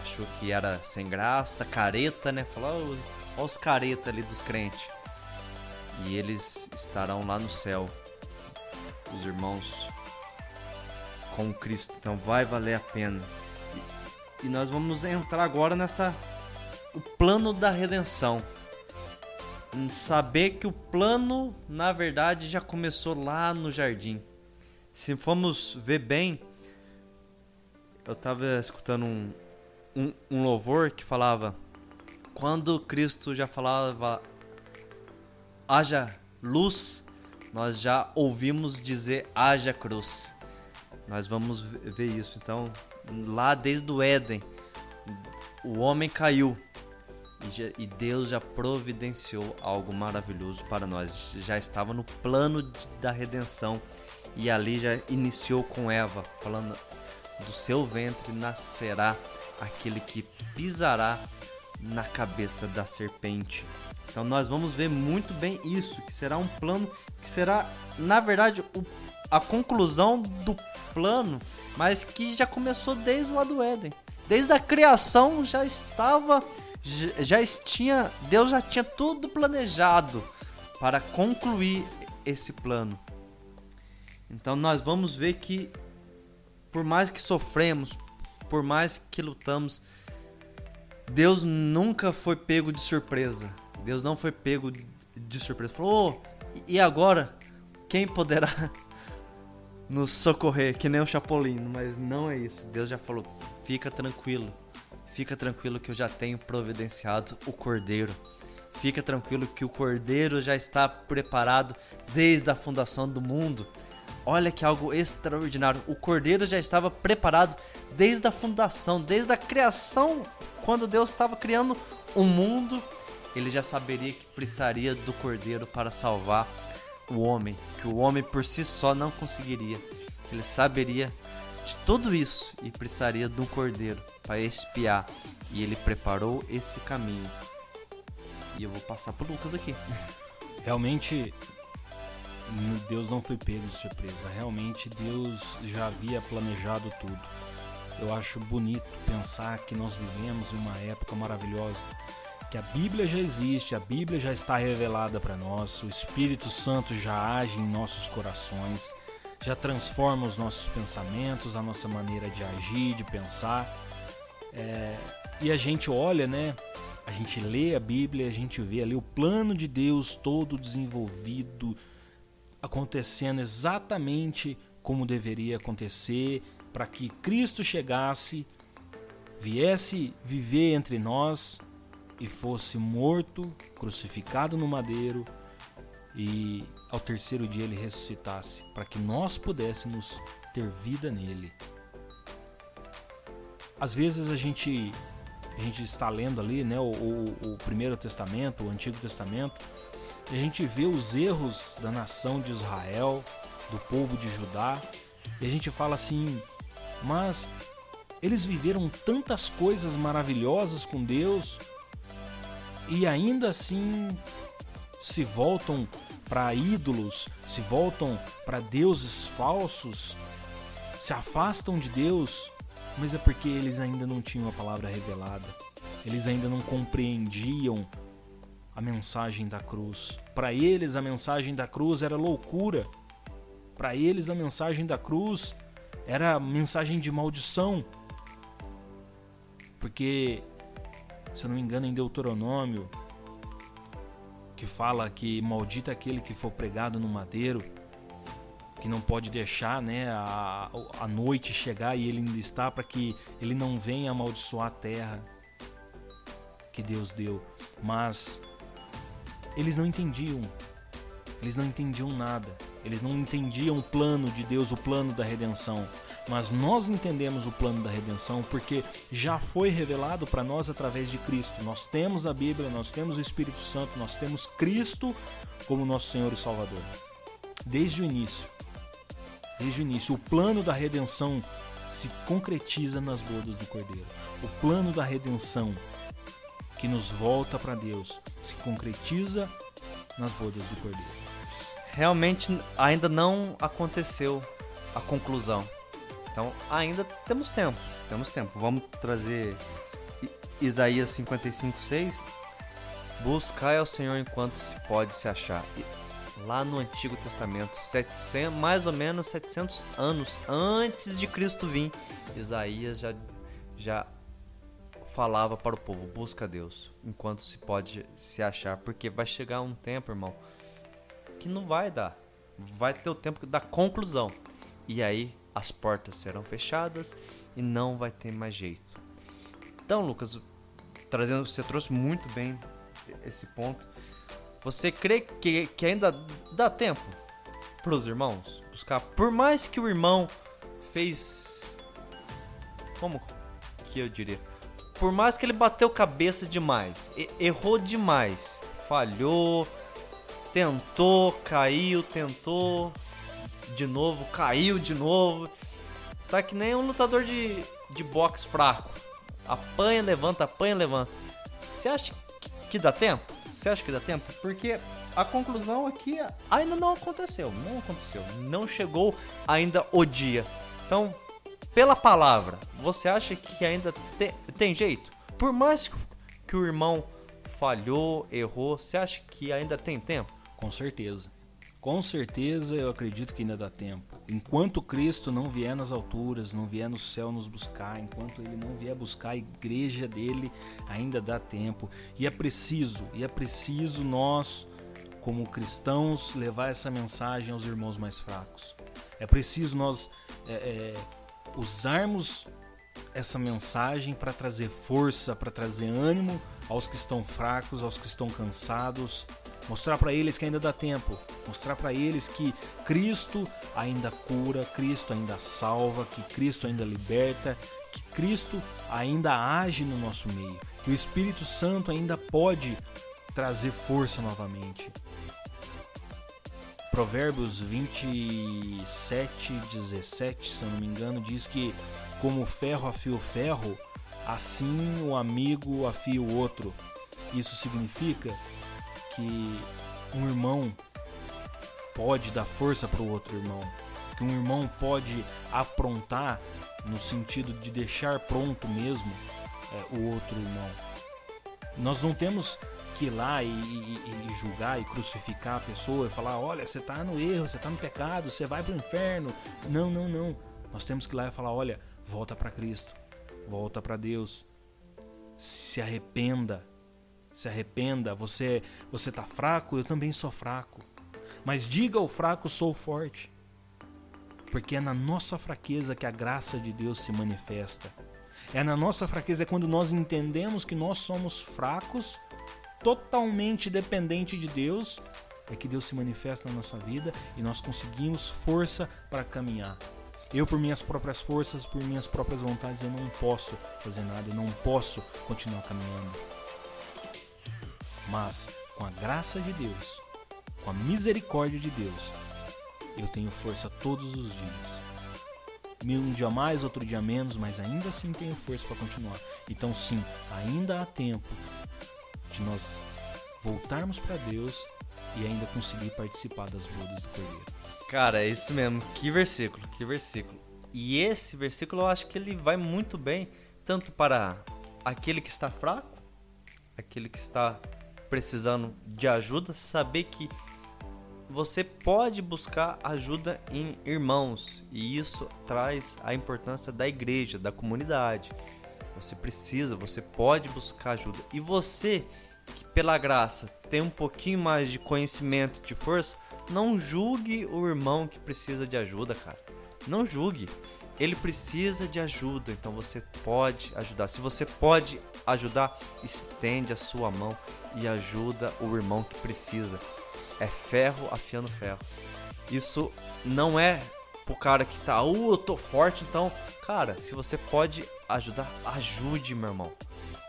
achou que era sem graça, careta, né? Falou, olha os careta ali dos crentes. E eles estarão lá no céu, os irmãos com Cristo. Então vai valer a pena. E nós vamos entrar agora nessa o plano da redenção. Saber que o plano, na verdade, já começou lá no jardim. Se formos ver bem, eu estava escutando um, um, um louvor que falava quando Cristo já falava haja luz, nós já ouvimos dizer haja cruz. Nós vamos ver isso. Então, lá desde o Éden, o homem caiu e Deus já providenciou algo maravilhoso para nós. Já estava no plano da redenção e ali já iniciou com Eva, falando do seu ventre nascerá aquele que pisará na cabeça da serpente. Então nós vamos ver muito bem isso, que será um plano que será, na verdade, o, a conclusão do plano, mas que já começou desde lá do Éden. Desde a criação já estava já tinha Deus já tinha tudo planejado para concluir esse plano. Então nós vamos ver que por mais que sofremos, por mais que lutamos, Deus nunca foi pego de surpresa. Deus não foi pego de surpresa. Falou: oh, e agora? Quem poderá nos socorrer? Que nem o Chapolin. Mas não é isso. Deus já falou: fica tranquilo. Fica tranquilo que eu já tenho providenciado o cordeiro. Fica tranquilo que o cordeiro já está preparado desde a fundação do mundo. Olha que algo extraordinário. O cordeiro já estava preparado desde a fundação, desde a criação, quando Deus estava criando o mundo, ele já saberia que precisaria do cordeiro para salvar o homem, que o homem por si só não conseguiria. Ele saberia de tudo isso e precisaria um cordeiro para expiar. E ele preparou esse caminho. E eu vou passar para Lucas aqui. Realmente Deus não foi pego de surpresa. Realmente Deus já havia planejado tudo. Eu acho bonito pensar que nós vivemos uma época maravilhosa, que a Bíblia já existe, a Bíblia já está revelada para nós, o Espírito Santo já age em nossos corações, já transforma os nossos pensamentos, a nossa maneira de agir, de pensar. É, e a gente olha, né? A gente lê a Bíblia, a gente vê ali o plano de Deus todo desenvolvido, acontecendo exatamente como deveria acontecer para que Cristo chegasse, viesse viver entre nós e fosse morto, crucificado no madeiro e ao terceiro dia ele ressuscitasse, para que nós pudéssemos ter vida nele. Às vezes a gente a gente está lendo ali, né, o, o, o Primeiro Testamento, o Antigo Testamento, a gente vê os erros da nação de Israel, do povo de Judá, e a gente fala assim: mas eles viveram tantas coisas maravilhosas com Deus e ainda assim se voltam para ídolos, se voltam para deuses falsos, se afastam de Deus, mas é porque eles ainda não tinham a palavra revelada, eles ainda não compreendiam a mensagem da cruz. Para eles, a mensagem da cruz era loucura. Para eles, a mensagem da cruz era mensagem de maldição. Porque, se eu não me engano, em Deuteronômio, que fala que maldito é aquele que for pregado no madeiro, que não pode deixar né, a, a noite chegar e ele ainda está para que ele não venha amaldiçoar a terra que Deus deu. Mas eles não entendiam. Eles não entendiam nada. Eles não entendiam o plano de Deus, o plano da redenção. Mas nós entendemos o plano da redenção porque já foi revelado para nós através de Cristo. Nós temos a Bíblia, nós temos o Espírito Santo, nós temos Cristo como nosso Senhor e Salvador. Desde o início. Desde o início, o plano da redenção se concretiza nas bodas do Cordeiro. O plano da redenção que nos volta para Deus se concretiza nas bodas do Cordeiro. Realmente ainda não aconteceu a conclusão. Então ainda temos tempo, temos tempo. Vamos trazer Isaías 55, 6. Buscai ao Senhor enquanto se pode se achar. Lá no Antigo Testamento, 700, mais ou menos 700 anos antes de Cristo vir, Isaías já, já falava para o povo: busca Deus enquanto se pode se achar, porque vai chegar um tempo, irmão, que não vai dar. Vai ter o tempo da conclusão. E aí as portas serão fechadas e não vai ter mais jeito. Então, Lucas, trazendo, você trouxe muito bem esse ponto. Você crê que, que ainda dá tempo para os irmãos buscar? Por mais que o irmão fez. Como que eu diria? Por mais que ele bateu cabeça demais, errou demais, falhou, tentou, caiu, tentou, de novo, caiu de novo. Tá que nem um lutador de, de boxe fraco. Apanha, levanta, apanha, levanta. Você acha que dá tempo? Você acha que dá tempo? Porque a conclusão aqui ainda não aconteceu. Não aconteceu. Não chegou ainda o dia. Então, pela palavra, você acha que ainda te, tem jeito? Por mais que o irmão falhou, errou, você acha que ainda tem tempo? Com certeza. Com certeza eu acredito que ainda dá tempo. Enquanto Cristo não vier nas alturas, não vier no céu nos buscar, enquanto ele não vier buscar a igreja dele, ainda dá tempo. E é preciso, e é preciso nós, como cristãos, levar essa mensagem aos irmãos mais fracos. É preciso nós é, é, usarmos essa mensagem para trazer força, para trazer ânimo aos que estão fracos, aos que estão cansados, mostrar para eles que ainda dá tempo, mostrar para eles que Cristo ainda cura, Cristo ainda salva, que Cristo ainda liberta, que Cristo ainda age no nosso meio, que o Espírito Santo ainda pode trazer força novamente. Provérbios 27, 17, se eu não me engano, diz que como ferro afia o ferro, assim o amigo afia o outro. Isso significa que um irmão pode dar força para o outro irmão, que um irmão pode aprontar no sentido de deixar pronto mesmo é, o outro irmão. Nós não temos que ir lá e, e, e, julgar e crucificar a pessoa e falar: olha, você está no erro, você está no pecado, você vai para o inferno. Não, não, não. Nós temos que ir lá e falar: olha, volta para Cristo, volta para Deus, se arrependa, se arrependa. Você você está fraco, eu também sou fraco. Mas diga ao fraco: sou forte. Porque é na nossa fraqueza que a graça de Deus se manifesta. É na nossa fraqueza é quando nós entendemos que nós somos fracos, totalmente dependente de Deus, é que Deus se manifesta na nossa vida e nós conseguimos força para caminhar. Eu, por minhas próprias forças, por minhas próprias vontades, eu não posso fazer nada, eu não posso continuar caminhando. Mas, com a graça de Deus, com a misericórdia de Deus, eu tenho força todos os dias. Um dia mais, outro dia menos, mas ainda assim tenho força para continuar. Então, sim, ainda há tempo de nós voltarmos para Deus e ainda conseguir participar das bodas do Cordeiro. Cara, é isso mesmo. Que versículo, que versículo. E esse versículo eu acho que ele vai muito bem tanto para aquele que está fraco, aquele que está precisando de ajuda, saber que você pode buscar ajuda em irmãos e isso traz a importância da igreja, da comunidade. Você precisa, você pode buscar ajuda. E você que pela graça tem um pouquinho mais de conhecimento, de força, não julgue o irmão que precisa de ajuda, cara. Não julgue. Ele precisa de ajuda, então você pode ajudar. Se você pode ajudar, estende a sua mão e ajuda o irmão que precisa. É ferro afiando ferro. Isso não é pro cara que tá, uh, eu tô forte, então, cara, se você pode ajudar, ajude, meu irmão.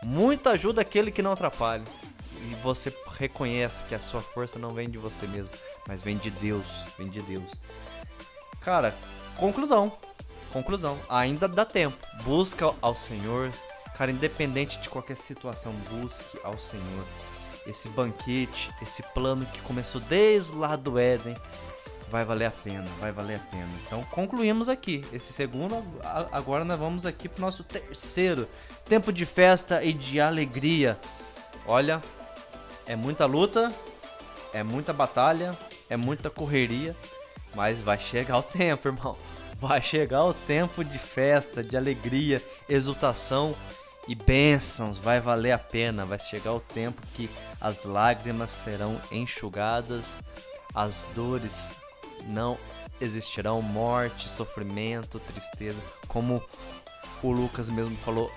Muita ajuda aquele que não atrapalha. E você reconhece que a sua força não vem de você mesmo, mas vem de Deus, vem de Deus. Cara, conclusão. Conclusão, ainda dá tempo. Busca ao Senhor. Cara, independente de qualquer situação, busque ao Senhor. Esse banquete, esse plano que começou desde lá do Éden, vai valer a pena, vai valer a pena. Então concluímos aqui esse segundo. Agora nós vamos aqui pro nosso terceiro tempo de festa e de alegria. Olha, é muita luta, é muita batalha, é muita correria, mas vai chegar o tempo, irmão. Vai chegar o tempo de festa, de alegria, exultação e bênçãos. Vai valer a pena. Vai chegar o tempo que as lágrimas serão enxugadas, as dores não existirão, morte, sofrimento, tristeza, como o Lucas mesmo falou.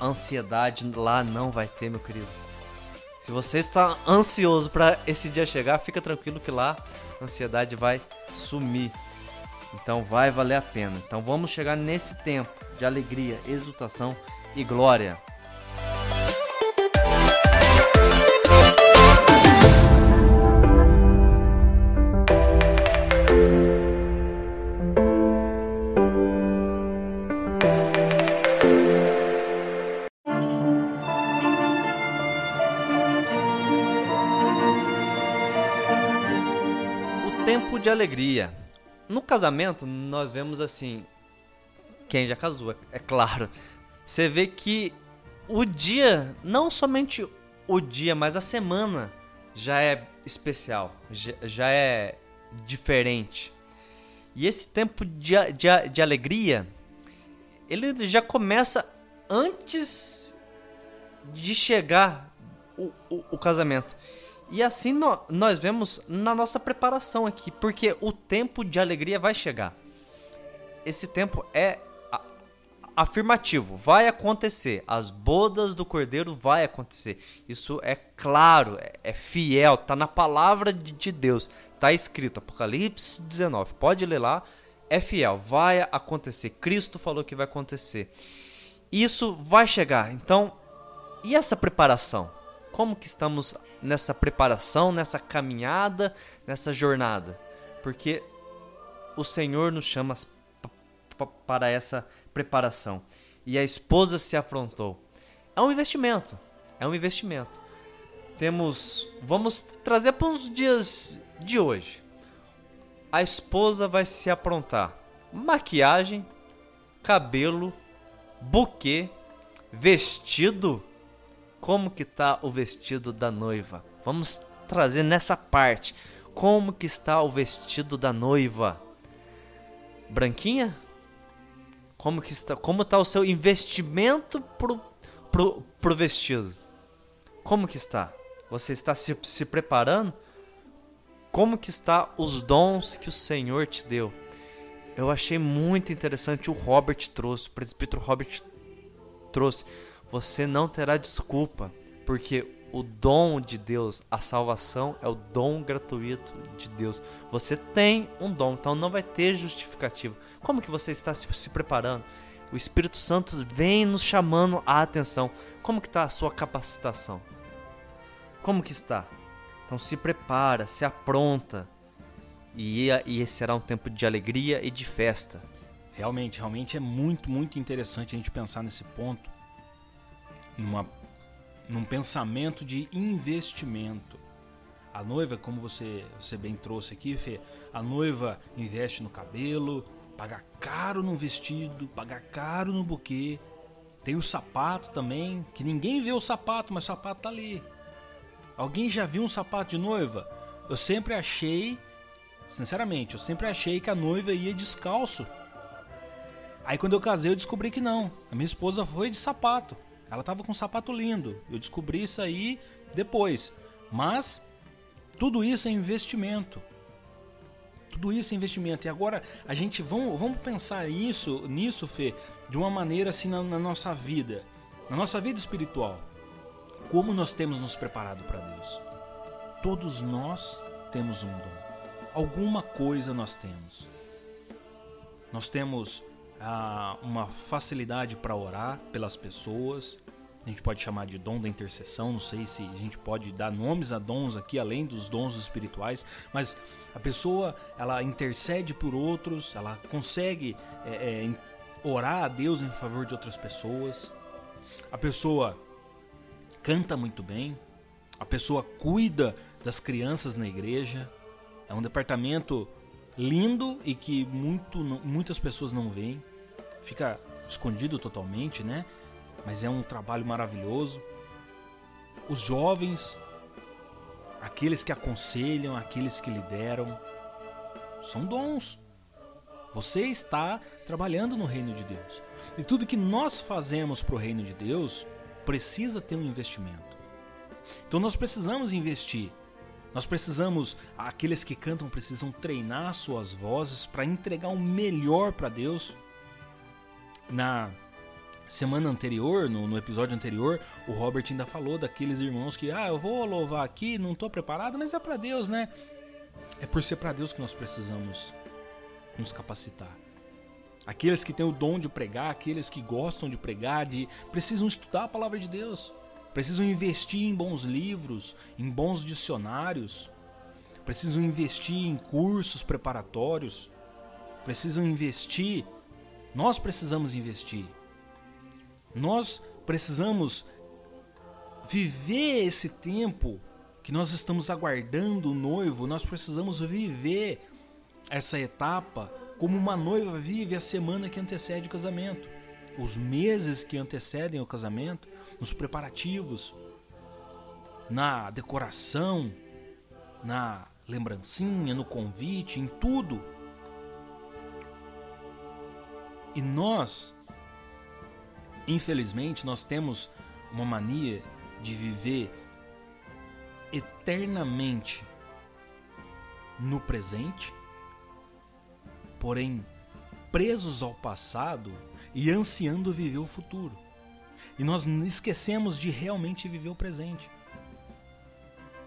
Ansiedade lá não vai ter, meu querido. Se você está ansioso para esse dia chegar, fica tranquilo que lá a ansiedade vai sumir. Então vai valer a pena. Então vamos chegar nesse tempo de alegria, exultação e glória. O tempo de alegria. No casamento, nós vemos assim. Quem já casou, é claro. Você vê que o dia, não somente o dia, mas a semana já é especial, já, é diferente. E esse tempo de, de, de alegria, ele já começa antes de chegar o, o, o casamento. E assim no, nós vemos na nossa preparação aqui, porque o tempo de alegria vai chegar. Esse tempo é afirmativo, vai acontecer. As bodas do Cordeiro vai acontecer. Isso é claro, é, é fiel, tá na palavra de, de Deus, tá escrito Apocalipse 19. Pode ler lá, é fiel, vai acontecer. Cristo falou que vai acontecer. Isso vai chegar. Então, e essa preparação? Como que estamos nessa preparação, nessa caminhada, nessa jornada? Porque o Senhor nos chama para essa preparação. E a esposa se aprontou. É um investimento. É um investimento. Temos. Vamos trazer para os dias de hoje. A esposa vai se aprontar. Maquiagem, cabelo, buquê, vestido como que tá o vestido da noiva. Vamos trazer nessa parte. Como que está o vestido da noiva? Branquinha? Como que está? Como está o seu investimento pro, pro, pro vestido? Como que está? Você está se, se preparando? Como que está os dons que o Senhor te deu? Eu achei muito interessante o Robert trouxe, o presbítero Robert trouxe você não terá desculpa, porque o dom de Deus, a salvação é o dom gratuito de Deus. Você tem um dom, então não vai ter justificativa. Como que você está se preparando? O Espírito Santo vem nos chamando a atenção. Como que está a sua capacitação? Como que está? Então se prepara, se apronta. E, e esse será um tempo de alegria e de festa. Realmente, realmente é muito, muito interessante a gente pensar nesse ponto numa, num pensamento de investimento. A noiva, como você, você bem trouxe aqui, Fê, a noiva investe no cabelo, paga caro no vestido, paga caro no buquê. Tem o sapato também, que ninguém vê o sapato, mas o sapato tá ali. Alguém já viu um sapato de noiva? Eu sempre achei, sinceramente, eu sempre achei que a noiva ia descalço. Aí quando eu casei eu descobri que não. A minha esposa foi de sapato. Ela tava com um sapato lindo. Eu descobri isso aí depois. Mas tudo isso é investimento. Tudo isso é investimento. E agora a gente vamos, vamos pensar isso, nisso, Fê, de uma maneira assim na, na nossa vida, na nossa vida espiritual. Como nós temos nos preparado para Deus? Todos nós temos um dom. Alguma coisa nós temos. Nós temos uma facilidade para orar pelas pessoas. A gente pode chamar de dom da intercessão, não sei se a gente pode dar nomes a dons aqui além dos dons espirituais, mas a pessoa ela intercede por outros, ela consegue é, é, orar a Deus em favor de outras pessoas. A pessoa canta muito bem, a pessoa cuida das crianças na igreja, É um departamento lindo e que muito, muitas pessoas não veem. Fica escondido totalmente, né? Mas é um trabalho maravilhoso. Os jovens, aqueles que aconselham, aqueles que lideram, são dons. Você está trabalhando no reino de Deus. E tudo que nós fazemos para o reino de Deus precisa ter um investimento. Então nós precisamos investir. Nós precisamos, aqueles que cantam precisam treinar suas vozes para entregar o melhor para Deus. Na semana anterior, no, no, episódio anterior, o Robert ainda falou daqueles irmãos que, ah, eu vou louvar aqui, não estou preparado, mas é para Deus, né? É por ser para Deus que nós precisamos nos capacitar. Aqueles que têm o dom de pregar, aqueles que gostam de pregar, de, precisam estudar a palavra de Deus, precisam investir em bons livros, em bons dicionários, precisam investir em cursos preparatórios, precisam investir. Nós precisamos investir. Nós precisamos viver esse tempo que nós estamos aguardando o noivo, nós precisamos viver essa etapa como uma noiva vive a semana que antecede o casamento, os meses que antecedem o casamento, nos preparativos, na decoração, na lembrancinha, no convite, em tudo. E nós, infelizmente, nós temos uma mania de viver eternamente no presente porém presos ao passado e ansiando viver o futuro. E nós esquecemos de realmente viver o presente.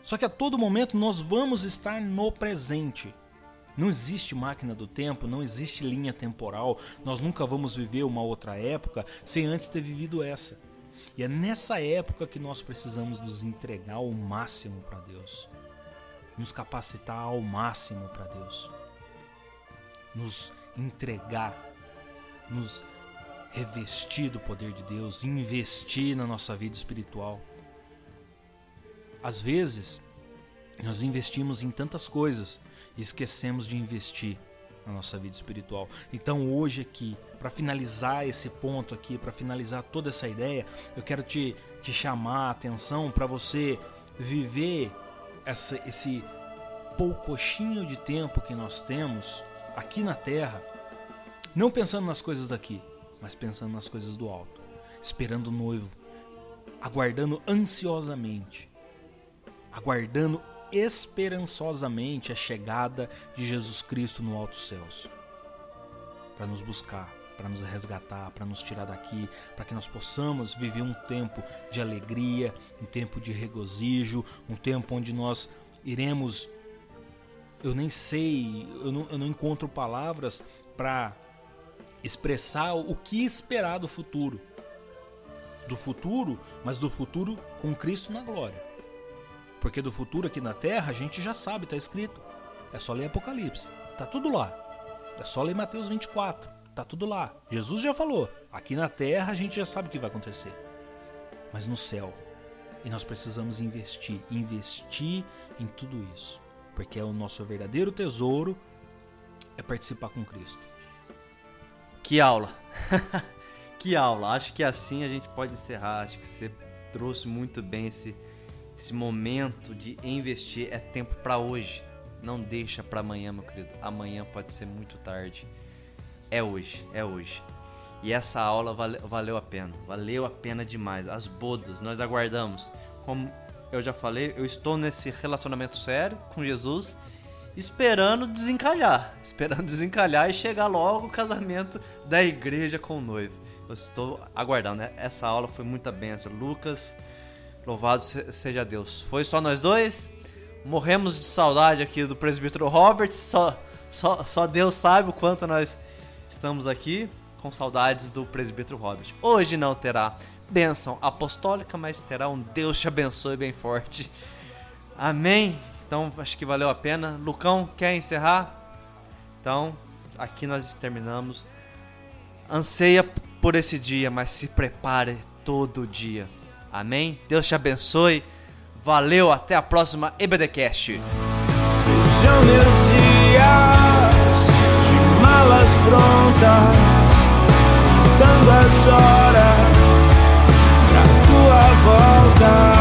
Só que a todo momento nós vamos estar no presente. Não existe máquina do tempo, não existe linha temporal. Nós nunca vamos viver uma outra época sem antes ter vivido essa. E é nessa época que nós precisamos nos entregar ao máximo para Deus, nos capacitar ao máximo para Deus nos entregar, nos revestir do poder de Deus, investir na nossa vida espiritual. Às vezes, nós investimos em tantas coisas e esquecemos de investir na nossa vida espiritual. Então, hoje aqui, para finalizar esse ponto aqui, para finalizar toda essa ideia, eu quero te, te chamar a atenção para você viver essa, esse poucochinho de tempo que nós temos aqui na terra, não pensando nas coisas daqui, mas pensando nas coisas do alto, esperando o noivo, aguardando ansiosamente, aguardando esperançosamente a chegada de Jesus Cristo no alto céus, para nos buscar, para nos resgatar, para nos tirar daqui, para que nós possamos viver um tempo de alegria, um tempo de regozijo, um tempo onde nós iremos eu nem sei, eu não, eu não encontro palavras para expressar o que esperar do futuro. Do futuro, mas do futuro com Cristo na glória. Porque do futuro aqui na terra a gente já sabe, está escrito. É só ler Apocalipse, tá tudo lá. É só ler Mateus 24, tá tudo lá. Jesus já falou, aqui na terra a gente já sabe o que vai acontecer. Mas no céu, e nós precisamos investir, investir em tudo isso porque é o nosso verdadeiro tesouro é participar com Cristo. Que aula! que aula! Acho que assim a gente pode encerrar. Acho que você trouxe muito bem esse, esse momento de investir. É tempo para hoje. Não deixa para amanhã, meu querido. Amanhã pode ser muito tarde. É hoje, é hoje. E essa aula vale, valeu a pena. Valeu a pena demais. As bodas, nós aguardamos. Como eu já falei, eu estou nesse relacionamento sério com Jesus, esperando desencalhar, esperando desencalhar e chegar logo o casamento da igreja com o noivo. Eu estou aguardando, né? Essa aula foi muita bênção. Lucas, louvado seja Deus. Foi só nós dois? Morremos de saudade aqui do presbítero Robert, só, só, só Deus sabe o quanto nós estamos aqui com saudades do presbítero Robert. Hoje não terá bênção apostólica, mas terá um Deus te abençoe bem forte. Amém? Então acho que valeu a pena. Lucão, quer encerrar? Então, aqui nós terminamos. Anseia por esse dia, mas se prepare todo dia. Amém? Deus te abençoe. Valeu, até a próxima EBDcast. Sejam meus dias de malas prontas, contando as horas pra tua volta.